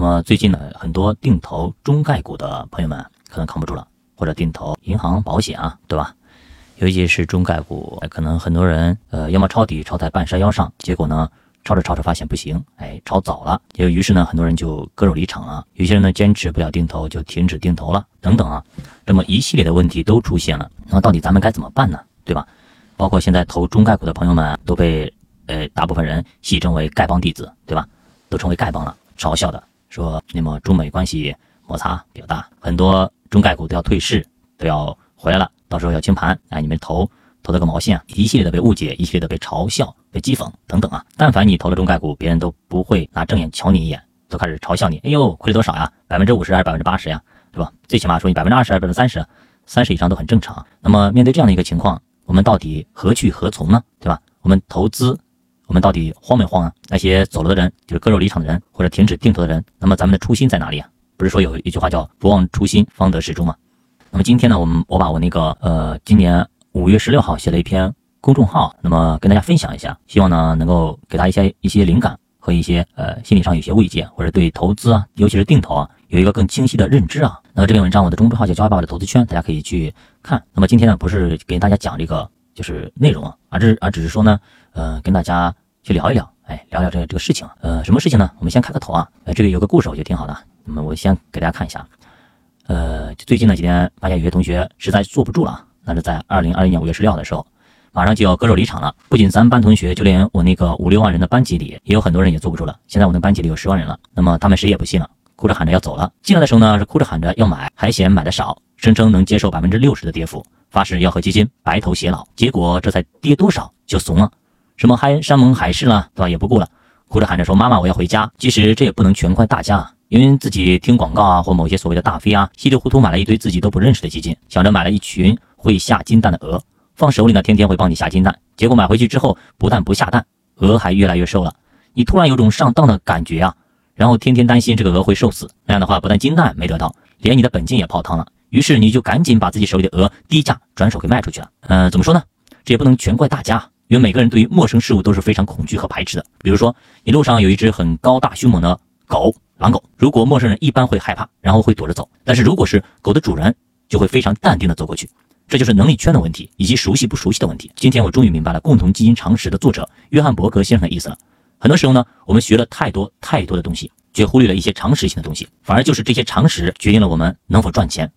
那么最近呢，很多定投中概股的朋友们可能扛不住了，或者定投银行、保险啊，对吧？尤其是中概股，可能很多人呃，要么抄底抄在半山腰上，结果呢，抄着抄着发现不行，哎，抄早了，就于是呢，很多人就割肉离场了。有些人呢，坚持不了定投，就停止定投了，等等啊，这么一系列的问题都出现了。那到底咱们该怎么办呢？对吧？包括现在投中概股的朋友们都被呃大部分人戏称为丐帮弟子，对吧？都成为丐帮了，嘲笑的说，那么中美关系摩擦比较大，很多中概股都要退市，都要回来了，到时候要清盘，哎，你们投投了个毛线啊！一系列的被误解，一系列的被嘲笑、被讥讽等等啊！但凡你投了中概股，别人都不会拿正眼瞧你一眼，都开始嘲笑你。哎呦，亏了多少呀？百分之五十还是百分之八十呀？对吧？最起码说你百分之二十还是百分之三十，三十以上都很正常。那么面对这样的一个情况，我们到底何去何从呢？对吧？我们投资。我们到底慌没慌啊？那些走了的人，就是割肉离场的人，或者停止定投的人，那么咱们的初心在哪里啊？不是说有一句话叫“不忘初心，方得始终”吗？那么今天呢，我们我把我那个呃，今年五月十六号写了一篇公众号，那么跟大家分享一下，希望呢能够给他一些一些灵感和一些呃心理上有些慰藉，或者对投资啊，尤其是定投啊，有一个更清晰的认知啊。那么这篇文章我的公众号叫“教爸爸的投资圈”，大家可以去看。那么今天呢，不是给大家讲这个就是内容啊，而是而只是说呢，呃，跟大家。去聊一聊，哎，聊聊这个这个事情，呃，什么事情呢？我们先开个头啊，呃，这个有个故事，我觉得挺好的。那么我先给大家看一下，呃，最近呢几天，发现有些同学实在坐不住了，那是在二零二一年五月十六号的时候，马上就要割肉离场了。不仅咱班同学，就连我那个五六万人的班级里，也有很多人也坐不住了。现在我那班级里有十万人了，那么他们谁也不信了，哭着喊着要走了。进来的时候呢，是哭着喊着要买，还嫌买的少，声称能接受百分之六十的跌幅，发誓要和基金白头偕老。结果这才跌多少就怂了。什么嗨山盟海誓了，对吧？也不顾了，哭着喊着说：“妈妈，我要回家。”其实这也不能全怪大家，因为自己听广告啊，或某些所谓的大 V 啊，稀里糊涂买了一堆自己都不认识的基金，想着买了一群会下金蛋的鹅，放手里呢，天天会帮你下金蛋。结果买回去之后，不但不下蛋，鹅还越来越瘦了。你突然有种上当的感觉啊，然后天天担心这个鹅会瘦死，那样的话不但金蛋没得到，连你的本金也泡汤了。于是你就赶紧把自己手里的鹅低价转手给卖出去了。嗯，怎么说呢？这也不能全怪大家。因为每个人对于陌生事物都是非常恐惧和排斥的。比如说，你路上有一只很高大凶猛的狗，狼狗，如果陌生人一般会害怕，然后会躲着走；但是如果是狗的主人，就会非常淡定的走过去。这就是能力圈的问题，以及熟悉不熟悉的问题。今天我终于明白了《共同基因常识》的作者约翰伯格先生的意思了。很多时候呢，我们学了太多太多的东西，却忽略了一些常识性的东西，反而就是这些常识决定了我们能否赚钱。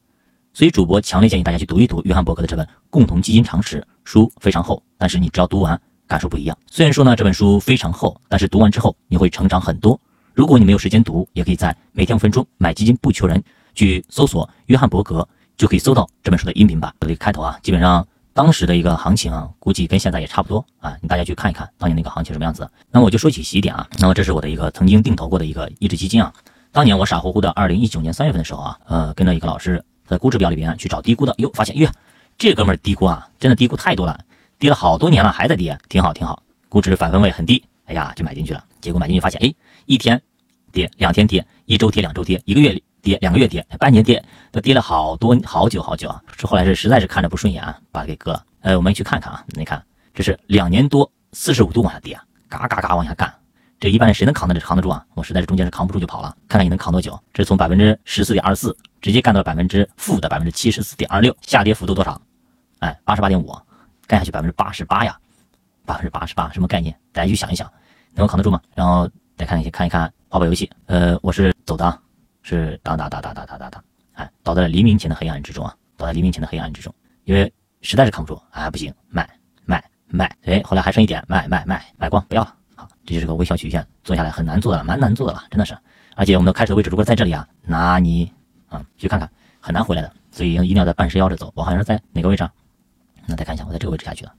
所以，主播强烈建议大家去读一读约翰伯格的这本《共同基金常识》书，非常厚，但是你只要读完，感受不一样。虽然说呢，这本书非常厚，但是读完之后你会成长很多。如果你没有时间读，也可以在每天五分钟买基金不求人去搜索约翰伯格，就可以搜到这本书的音频版。这里开头啊，基本上当时的一个行情啊，估计跟现在也差不多啊。你大家去看一看当年那个行情什么样子。那我就说起起点啊，那么这是我的一个曾经定投过的一个一只基金啊。当年我傻乎乎的二零一九年三月份的时候啊，呃，跟着一个老师。在估值表里边去找低估的，哟，发现哟，这哥们儿低估啊，真的低估太多了，跌了好多年了还在跌，挺好挺好，估值反分位很低，哎呀，就买进去了。结果买进去发现，哎，一天跌，两天跌，一周跌，两周跌，一个月跌，两个月跌，半年跌，都跌了好多好久好久啊。这后来是实在是看着不顺眼啊，把它给割了。呃，我们去看看啊，你看这是两年多四十五度往下跌，嘎嘎嘎往下干，这一般人谁能扛得住扛得住啊？我实在是中间是扛不住就跑了，看看你能扛多久。这是从百分之十四点二四。直接干到了百分之负的百分之七十四点二六，下跌幅度多少？哎，八十八点五，干下去百分之八十八呀，百分之八十八，什么概念？大家去想一想，能够扛得住吗？然后再看一看一看泡泡游戏，呃，我是走的，是哒哒哒哒哒哒哒哒，哎，倒在了黎明前的黑暗之中啊，倒在黎明前的黑暗之中，因为实在是扛不住啊，不行，卖卖卖，哎，后来还剩一点，卖卖卖卖光，不要了，好，这就是个微笑曲线，做下来很难做的，蛮难做的了，真的是，而且我们的开始的位置如果在这里啊，那你。啊，去看看很难回来的，所以一定要在半山腰着走。我好像是在哪个位置？啊？那再看一下，我在这个位置下去的，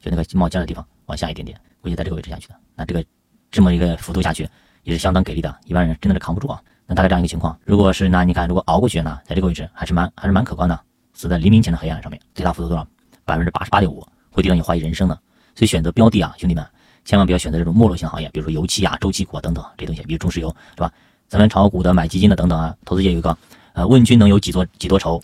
就那个冒尖的地方往下一点点，估计在这个位置下去的。那这个这么一个幅度下去也是相当给力的，一般人真的是扛不住啊。那大概这样一个情况，如果是那你看，如果熬过去呢，在这个位置还是蛮还是蛮可观的，死在黎明前的黑暗上面，最大幅度多少？百分之八十八点五，会让你怀疑人生的。所以选择标的啊，兄弟们，千万不要选择这种没落性行业，比如说油气啊、周期股啊等等这东西，比如中石油是吧？咱们炒股的、买基金的等等啊，投资界有一个。呃，问君能有几多几多愁？